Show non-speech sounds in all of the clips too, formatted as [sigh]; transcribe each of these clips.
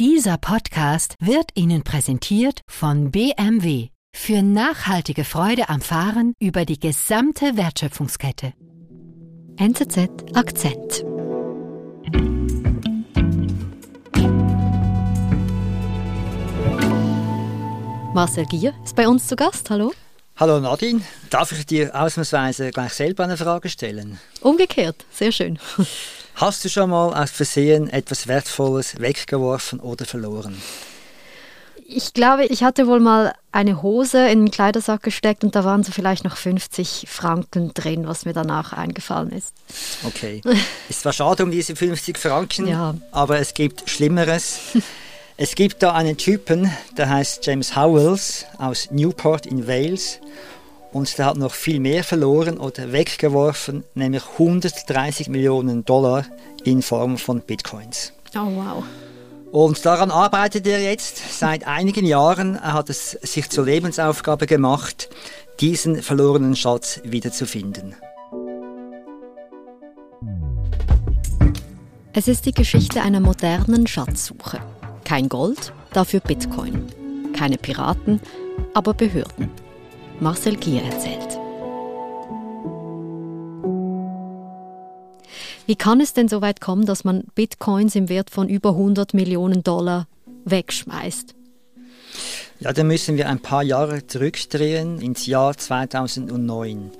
Dieser Podcast wird Ihnen präsentiert von BMW für nachhaltige Freude am Fahren über die gesamte Wertschöpfungskette. NZZ Akzent. Marcel Gier ist bei uns zu Gast. Hallo. Hallo Nadine, darf ich dir ausnahmsweise gleich selber eine Frage stellen? Umgekehrt, sehr schön. Hast du schon mal aus Versehen etwas Wertvolles weggeworfen oder verloren? Ich glaube, ich hatte wohl mal eine Hose in den Kleidersack gesteckt und da waren so vielleicht noch 50 Franken drin, was mir danach eingefallen ist. Okay. [laughs] Ist zwar schade um diese 50 Franken, Ja. aber es gibt Schlimmeres. [laughs] Es gibt da einen Typen, der heißt James Howells aus Newport in Wales und der hat noch viel mehr verloren oder weggeworfen, nämlich 130 Millionen Dollar in Form von Bitcoins. Oh wow. Und daran arbeitet er jetzt seit einigen Jahren. Er hat es sich zur Lebensaufgabe gemacht, diesen verlorenen Schatz wiederzufinden. Es ist die Geschichte einer modernen Schatzsuche. Kein Gold, dafür Bitcoin. Keine Piraten, aber Behörden. Marcel Gier erzählt. Wie kann es denn so weit kommen, dass man Bitcoins im Wert von über 100 Millionen Dollar wegschmeißt? Ja, da müssen wir ein paar Jahre zurückdrehen ins Jahr 2009.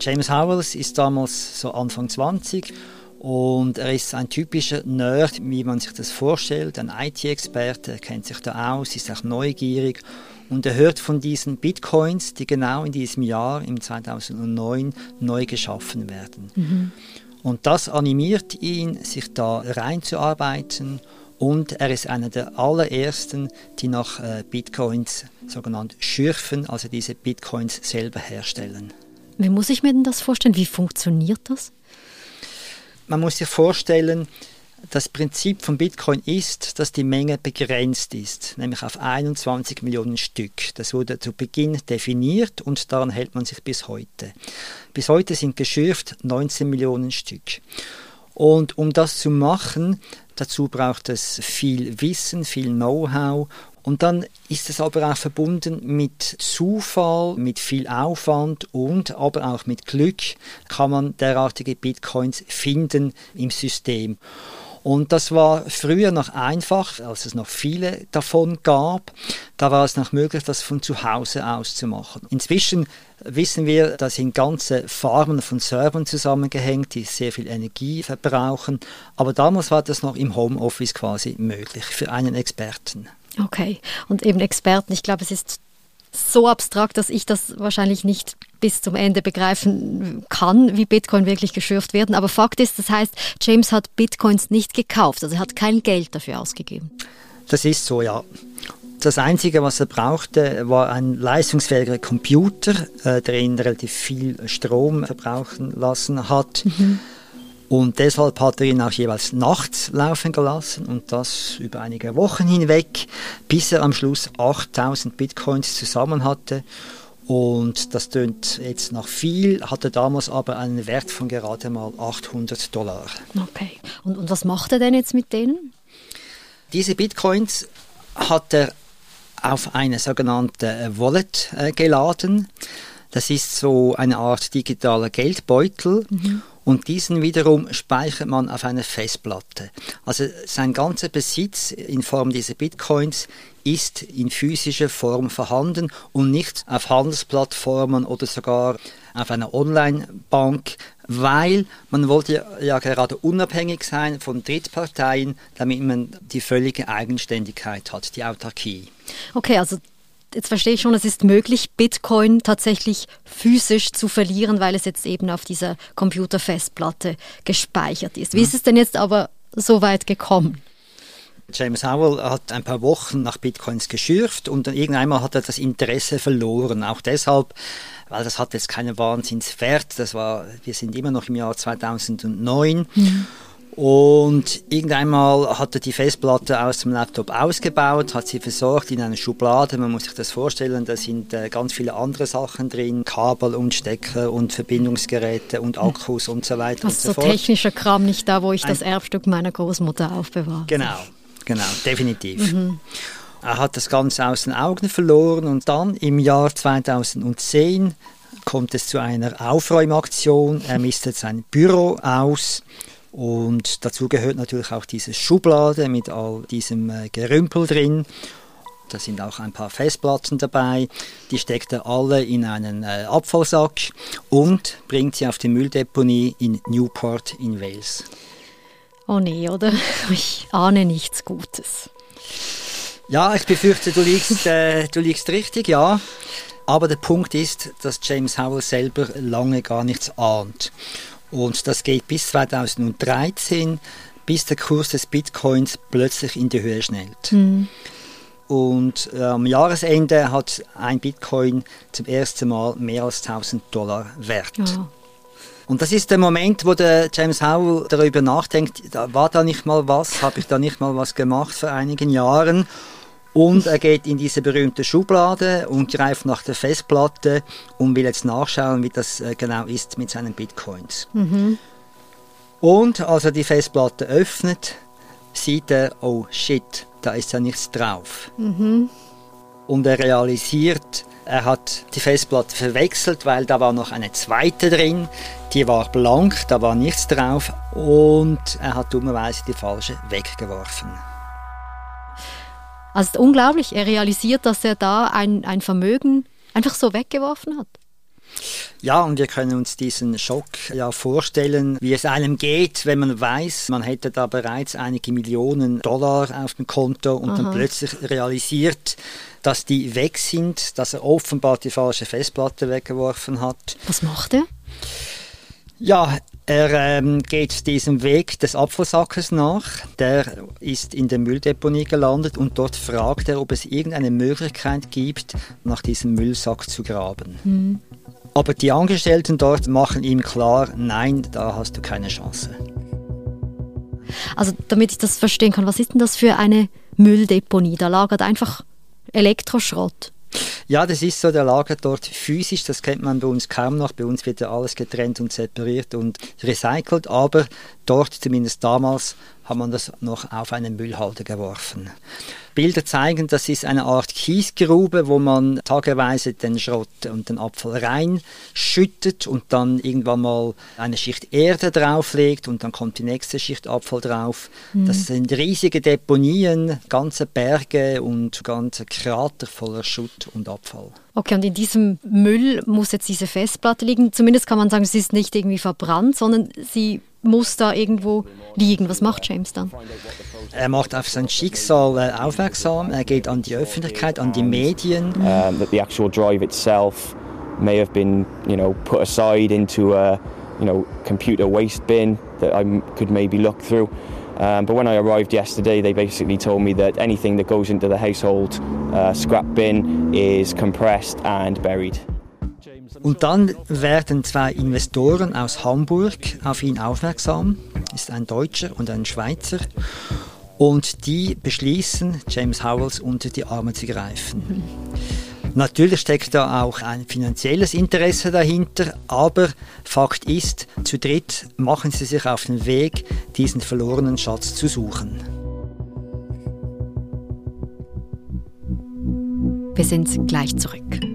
James Howells ist damals so Anfang 20 und er ist ein typischer Nerd, wie man sich das vorstellt, ein IT-Experte, er kennt sich da aus, ist auch neugierig und er hört von diesen Bitcoins, die genau in diesem Jahr, im 2009, neu geschaffen werden. Und das animiert ihn, sich da reinzuarbeiten und er ist einer der allerersten, die nach äh, Bitcoins sogenannt schürfen, also diese Bitcoins selber herstellen. Wie muss ich mir denn das vorstellen? Wie funktioniert das? Man muss sich vorstellen, das Prinzip von Bitcoin ist, dass die Menge begrenzt ist, nämlich auf 21 Millionen Stück. Das wurde zu Beginn definiert und daran hält man sich bis heute. Bis heute sind geschürft 19 Millionen Stück. Und um das zu machen, dazu braucht es viel Wissen, viel Know-how und dann ist es aber auch verbunden mit Zufall, mit viel Aufwand und aber auch mit Glück kann man derartige Bitcoins finden im System. Und das war früher noch einfach, als es noch viele davon gab. Da war es noch möglich, das von zu Hause aus zu machen. Inzwischen wissen wir, da sind ganze Farmen von Servern zusammengehängt, die sehr viel Energie verbrauchen. Aber damals war das noch im Homeoffice quasi möglich für einen Experten. Okay. Und eben Experten, ich glaube, es ist so abstrakt, dass ich das wahrscheinlich nicht bis zum Ende begreifen kann, wie Bitcoin wirklich geschürft werden. Aber Fakt ist, das heißt, James hat Bitcoins nicht gekauft, also er hat kein Geld dafür ausgegeben. Das ist so, ja. Das Einzige, was er brauchte, war ein leistungsfähiger Computer, äh, der ihn relativ viel Strom verbrauchen lassen hat. Und deshalb hat er ihn auch jeweils nachts laufen gelassen und das über einige Wochen hinweg, bis er am Schluss 8000 Bitcoins zusammen hatte. Und das tönt jetzt nach viel, hatte damals aber einen Wert von gerade mal 800 Dollar. Okay. Und, und was macht er denn jetzt mit denen? Diese Bitcoins hat er auf eine sogenannte äh, Wallet äh, geladen. Das ist so eine Art digitaler Geldbeutel. Und diesen wiederum speichert man auf einer Festplatte. Also sein ganzer Besitz in Form dieser Bitcoins ist in physischer Form vorhanden und nicht auf Handelsplattformen oder sogar auf einer Online-Bank, weil man wollte ja- gerade unabhängig sein von Drittparteien, damit man die völlige Eigenständigkeit hat, die Autarkie. Okay, also jetzt verstehe ich schon, es ist möglich, Bitcoin tatsächlich physisch zu verlieren, weil es jetzt eben auf dieser Computerfestplatte gespeichert ist. Wie ist es denn jetzt aber so weit gekommen? James Howell hat ein paar Wochen nach Bitcoins geschürft und dann irgendeinmal hat er das Interesse verloren. Auch deshalb, weil das hat jetzt keinen Wahnsinnswert. Das war, wir sind immer noch im Jahr 2009. Und irgendeinmal hat er die Festplatte aus dem Laptop ausgebaut, hat sie versorgt in eine Schublade. Man muss sich das vorstellen, da sind äh, ganz viele andere Sachen drin, Kabel und Stecker und Verbindungsgeräte und Akkus und so weiter und Also so so fort. technischer Kram nicht da, wo ich das Ein- Erbstück meiner Großmutter aufbewahre. Genau, genau, definitiv. Mhm. Er hat das Ganze aus den Augen verloren und dann im Jahr 2010 kommt es zu einer Aufräumaktion. Er mistet sein Büro aus und dazu gehört natürlich auch diese Schublade mit all diesem äh, Gerümpel drin. Da sind auch ein paar Festplatten dabei. Die steckt er alle in einen äh, Abfallsack und bringt sie auf die Mülldeponie in Newport in Wales. Oh nee, oder? [laughs] Ich ahne nichts Gutes. Ja, ich befürchte, du liegst, äh, du liegst richtig, ja. Aber der Punkt ist, dass James Howell selber lange gar nichts ahnt. Und das geht bis 2013, bis der Kurs des Bitcoins plötzlich in die Höhe schnellt. Mhm. Und äh, am Jahresende hat ein Bitcoin zum ersten Mal mehr als 1000 Dollar wert. Ja. Und das ist der Moment, wo der James Howell darüber nachdenkt, war da nicht mal was, habe ich da nicht mal was gemacht vor einigen Jahren. Und er geht in diese berühmte Schublade und greift nach der Festplatte und will jetzt nachschauen, wie das äh, genau ist mit seinen Bitcoins. Mhm. Und als er die Festplatte öffnet, sieht er, oh shit, da ist ja nichts drauf. Mhm. Und er realisiert, er hat die Festplatte verwechselt, weil da war noch eine zweite drin, die war blank, da war nichts drauf und er hat dummerweise die falsche weggeworfen. Also unglaublich, er realisiert, dass er da ein, ein Vermögen einfach so weggeworfen hat. Ja, und wir können uns diesen Schock ja vorstellen, wie es einem geht, wenn man weiß, man hätte da bereits einige Millionen Dollar auf dem Konto und Aha. dann plötzlich realisiert, dass die weg sind, dass er offenbar die falsche Festplatte weggeworfen hat. Was macht er? Ja, er ähm, geht diesem Weg des Apfelsackes nach. Der ist in der Mülldeponie gelandet und dort fragt er, ob es irgendeine Möglichkeit gibt, nach diesem Müllsack zu graben. Mhm. Aber die Angestellten dort machen ihm klar, nein, da hast du keine Chance. Also damit ich das verstehen kann, was ist denn das für eine Mülldeponie? Da lagert einfach Elektroschrott. Ja, das ist so, der Lager dort physisch, das kennt man bei uns kaum noch. Bei uns wird ja alles getrennt und separiert und recycelt, aber dort, zumindest damals, hat man das noch auf einen Müllhalter geworfen. Bilder zeigen, das ist eine Art Kiesgrube, wo man tageweise den Schrott und den Abfall reinschüttet und dann irgendwann mal eine Schicht Erde drauflegt und dann kommt die nächste Schicht Abfall drauf. Mhm. Das sind riesige Deponien, ganze Berge und ganze Krater voller Schutt und Abfall. Okay, und in diesem Müll muss jetzt diese Festplatte liegen. Zumindest kann man sagen, sie ist nicht irgendwie verbrannt, sondern sie muss da irgendwo liegen. Was macht James dann? Er macht auf sein Schicksal äh, aufmerksam. Er geht an die Öffentlichkeit, an die Medien. Um, that the actual drive itself may have been, you know, put aside into a, you know, computer waste bin that I could maybe look through. Um, but when I arrived yesterday, they basically told me that anything that goes into the household uh, scrap bin is compressed and buried. Und dann werden zwei Investoren aus Hamburg auf ihn aufmerksam, ist ein Deutscher und ein Schweizer, und die beschließen, James Howells unter die Arme zu greifen. Natürlich steckt da auch ein finanzielles Interesse dahinter, aber Fakt ist, zu dritt machen sie sich auf den Weg, diesen verlorenen Schatz zu suchen. Wir sind gleich zurück.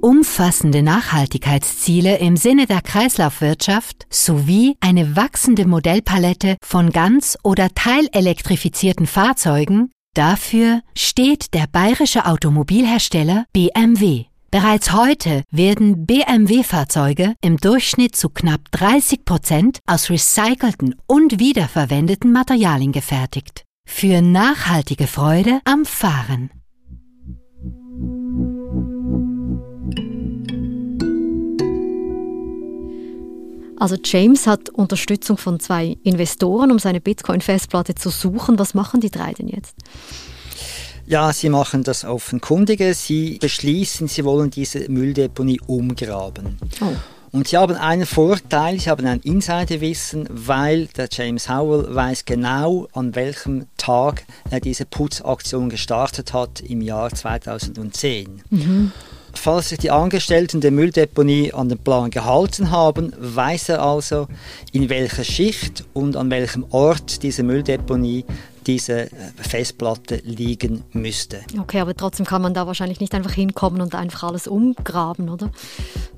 Umfassende Nachhaltigkeitsziele im Sinne der Kreislaufwirtschaft sowie eine wachsende Modellpalette von ganz- oder teilelektrifizierten Fahrzeugen, dafür steht der bayerische Automobilhersteller BMW. Bereits heute werden BMW-Fahrzeuge im Durchschnitt zu knapp 30 Prozent aus recycelten und wiederverwendeten Materialien gefertigt. Für nachhaltige Freude am Fahren. Also James hat Unterstützung von zwei Investoren, um seine Bitcoin-Festplatte zu suchen. Was machen die drei denn jetzt? Ja, sie machen das offenkundige. Sie beschließen, sie wollen diese Mülldeponie umgraben. Oh. Und sie haben einen Vorteil, sie haben ein Insiderwissen, weil der James Howell weiß genau, an welchem Tag er diese Putzaktion gestartet hat im Jahr 2010. Mhm. Falls sich die Angestellten der Mülldeponie an den Plan gehalten haben, weiß er also, in welcher Schicht und an welchem Ort diese Mülldeponie diese äh, Festplatte liegen müsste. Okay, aber trotzdem kann man da wahrscheinlich nicht einfach hinkommen und einfach alles umgraben, oder?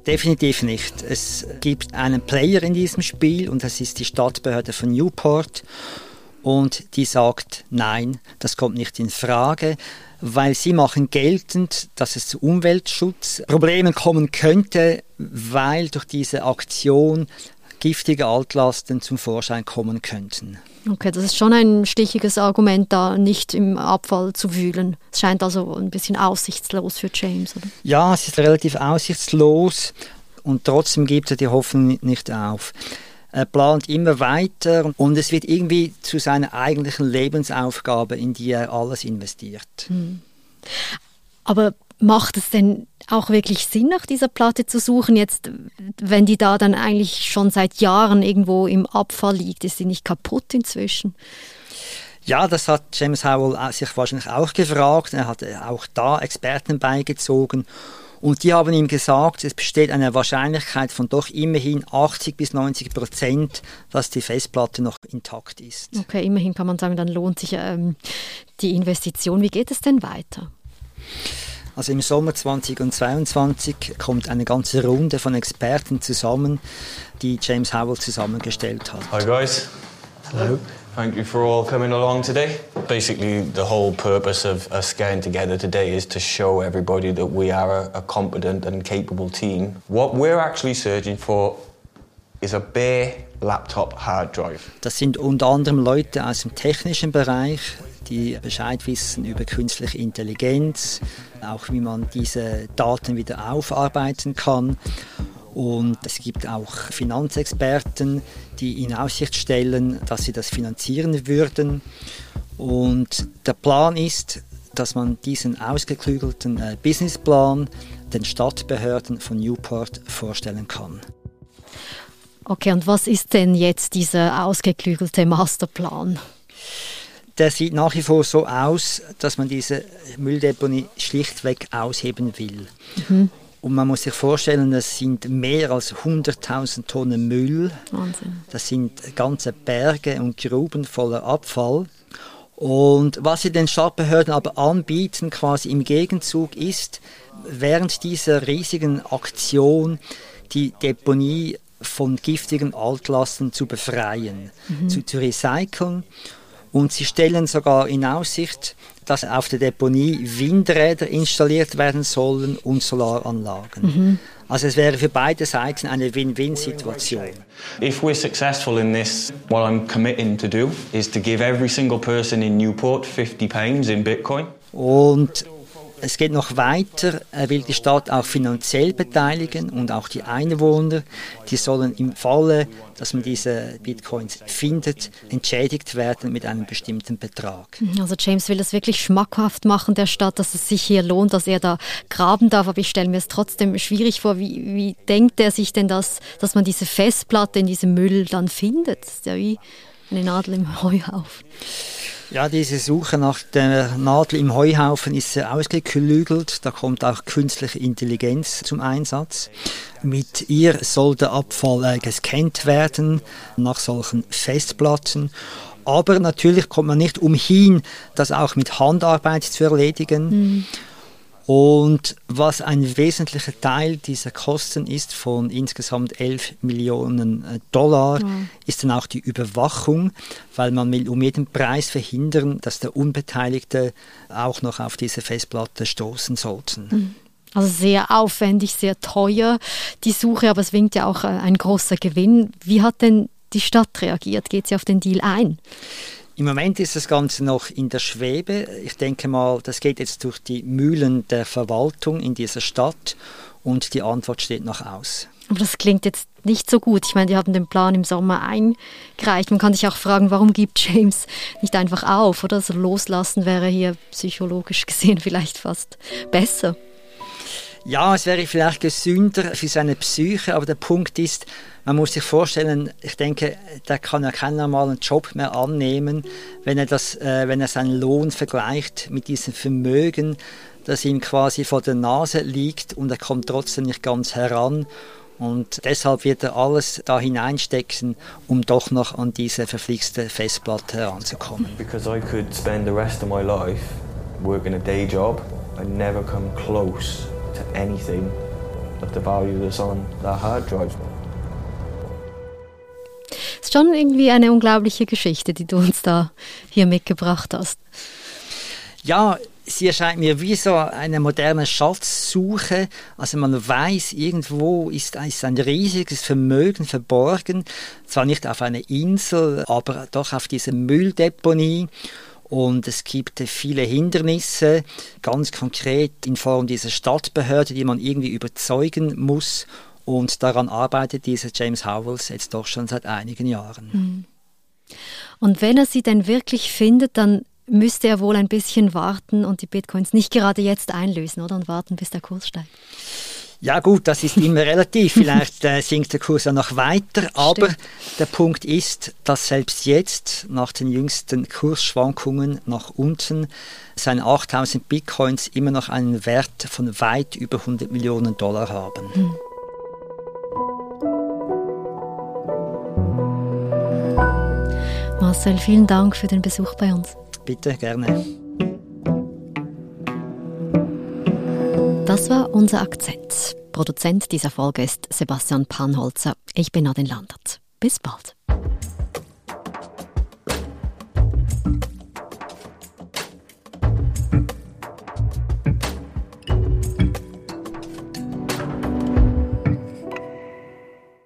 Definitiv nicht. Es gibt einen Player in diesem Spiel und das ist die Stadtbehörde von Newport und die sagt, nein, das kommt nicht in Frage, weil sie machen geltend, dass es zu Umweltschutzproblemen kommen könnte, weil durch diese Aktion giftige Altlasten zum Vorschein kommen könnten. Okay, das ist schon ein stichiges Argument, da nicht im Abfall zu wühlen. Es scheint also ein bisschen aussichtslos für James, oder? Ja, es ist relativ aussichtslos und trotzdem gibt er die Hoffnung nicht auf. Er plant immer weiter und es wird irgendwie zu seiner eigentlichen Lebensaufgabe, in die er alles investiert. Hm. Aber macht es denn auch wirklich Sinn, nach dieser Platte zu suchen, jetzt, wenn die da dann eigentlich schon seit Jahren irgendwo im Abfall liegt? Ist sie nicht kaputt inzwischen? Ja, das hat James Howell sich wahrscheinlich auch gefragt. Er hat auch da Experten beigezogen. Und die haben ihm gesagt, es besteht eine Wahrscheinlichkeit von doch immerhin 80 bis 90 Prozent, dass die Festplatte noch intakt ist. Okay, immerhin kann man sagen, dann lohnt sich ähm, die Investition. Wie geht es denn weiter? Also im Sommer 2022 kommt eine ganze Runde von Experten zusammen, die James Howell zusammengestellt hat. Hi guys. Hello. Thank you for all coming along today. Basically, the whole purpose of us getting together today is to show everybody that we are a, a competent and capable team. What we're actually searching for is a bare laptop hard drive. Das sind unter anderem Leute aus dem technischen Bereich, die Bescheid wissen über künstliche Intelligenz, auch wie man diese Daten wieder aufarbeiten kann. Und es gibt auch Finanzexperten, die in Aussicht stellen, dass sie das finanzieren würden. Und der Plan ist, dass man diesen ausgeklügelten äh, Businessplan den Stadtbehörden von Newport vorstellen kann. Okay, und was ist denn jetzt dieser ausgeklügelte Masterplan? der sieht nach wie vor so aus, dass man diese Mülldeponie schlichtweg ausheben will. Mhm. Und man muss sich vorstellen, das sind mehr als 100.000 Tonnen Müll. Wahnsinn. Das sind ganze Berge und Gruben voller Abfall. Und was sie den Stadtbehörden aber anbieten, quasi im Gegenzug, ist, während dieser riesigen Aktion die Deponie von giftigen Altlasten zu befreien, mhm. zu, zu recyceln und sie stellen sogar in Aussicht, dass auf der Deponie Windräder installiert werden sollen und Solaranlagen. Mhm. Also es wäre für beide Seiten eine Win-Win-Situation. If we're successful in this, what I'm committing to do is to give every single person in Newport 50 pounds in Bitcoin. Und es geht noch weiter. Er will die Stadt auch finanziell beteiligen und auch die Einwohner. Die sollen im Falle, dass man diese Bitcoins findet, entschädigt werden mit einem bestimmten Betrag. Also James will es wirklich schmackhaft machen der Stadt, dass es sich hier lohnt, dass er da graben darf. Aber ich stelle mir es trotzdem schwierig vor. Wie, wie denkt er sich denn das, dass man diese Festplatte in diesem Müll dann findet? Das ist ja wie eine Nadel im Heuhaufen. Ja, diese Suche nach der Nadel im Heuhaufen ist sehr ausgeklügelt. Da kommt auch künstliche Intelligenz zum Einsatz. Mit ihr soll der Abfall äh, gescannt werden nach solchen Festplatten. Aber natürlich kommt man nicht umhin, das auch mit Handarbeit zu erledigen. Mhm. Und was ein wesentlicher Teil dieser Kosten ist, von insgesamt 11 Millionen äh, Dollar, ja. ist dann auch die Überwachung, weil man will um jeden Preis verhindern, dass der Unbeteiligte auch noch auf diese Festplatte stoßen sollten. Mhm. Also sehr aufwendig, sehr teuer die Suche, aber es winkt ja auch äh, ein großer Gewinn. Wie hat denn die Stadt reagiert? Geht sie auf den Deal ein? Im Moment ist das Ganze noch in der Schwebe. Ich denke mal, das geht jetzt durch die Mühlen der Verwaltung in dieser Stadt und die Antwort steht noch aus. Aber das klingt jetzt nicht so gut. Ich meine, die haben den Plan im Sommer eingereicht. Man kann sich auch fragen, warum gibt James nicht einfach auf? Oder so loslassen wäre hier psychologisch gesehen [laughs] vielleicht fast besser. Ja, es wäre vielleicht gesünder für seine Psyche, aber der Punkt ist, man muss sich vorstellen, ich denke, der kann ja keinen normalen Job mehr annehmen, wenn er, das, äh, wenn er seinen Lohn vergleicht mit diesem Vermögen, das ihm quasi vor der Nase liegt und er kommt trotzdem nicht ganz heran. Und deshalb wird er alles da hineinstecken, um doch noch an diese verflixte Festplatte heranzukommen. Because I could spend the rest of my life working a day job and never come close to anything of the value that's on that hard drive. Ist schon irgendwie eine unglaubliche Geschichte, die du uns da hier mitgebracht hast. Ja, sie erscheint mir wie so eine moderne Schatzsuche. Also man weiß, irgendwo ist, ist ein riesiges Vermögen verborgen. Zwar nicht auf einer Insel, aber doch auf dieser Mülldeponie. Und es gibt viele Hindernisse, ganz konkret in Form dieser Stadtbehörde, die man irgendwie überzeugen muss. Und daran arbeitet dieser James Howells jetzt doch schon seit einigen Jahren. Hm. Und wenn er sie denn wirklich findet, dann müsste er wohl ein bisschen warten und die Bitcoins nicht gerade jetzt einlösen, oder? Und warten, bis der Kurs steigt. Ja gut, das ist immer [laughs] relativ. Vielleicht äh, sinkt der Kurs ja noch weiter. Aber Stimmt. der Punkt ist, dass selbst jetzt nach den jüngsten Kursschwankungen nach unten seine 8000 Bitcoins immer noch einen Wert von weit über 100 Millionen Dollar haben. Hm. Marcel, vielen Dank für den Besuch bei uns. Bitte, gerne. Das war unser Akzent. Produzent dieser Folge ist Sebastian Panholzer. Ich bin Nadine Landert. Bis bald.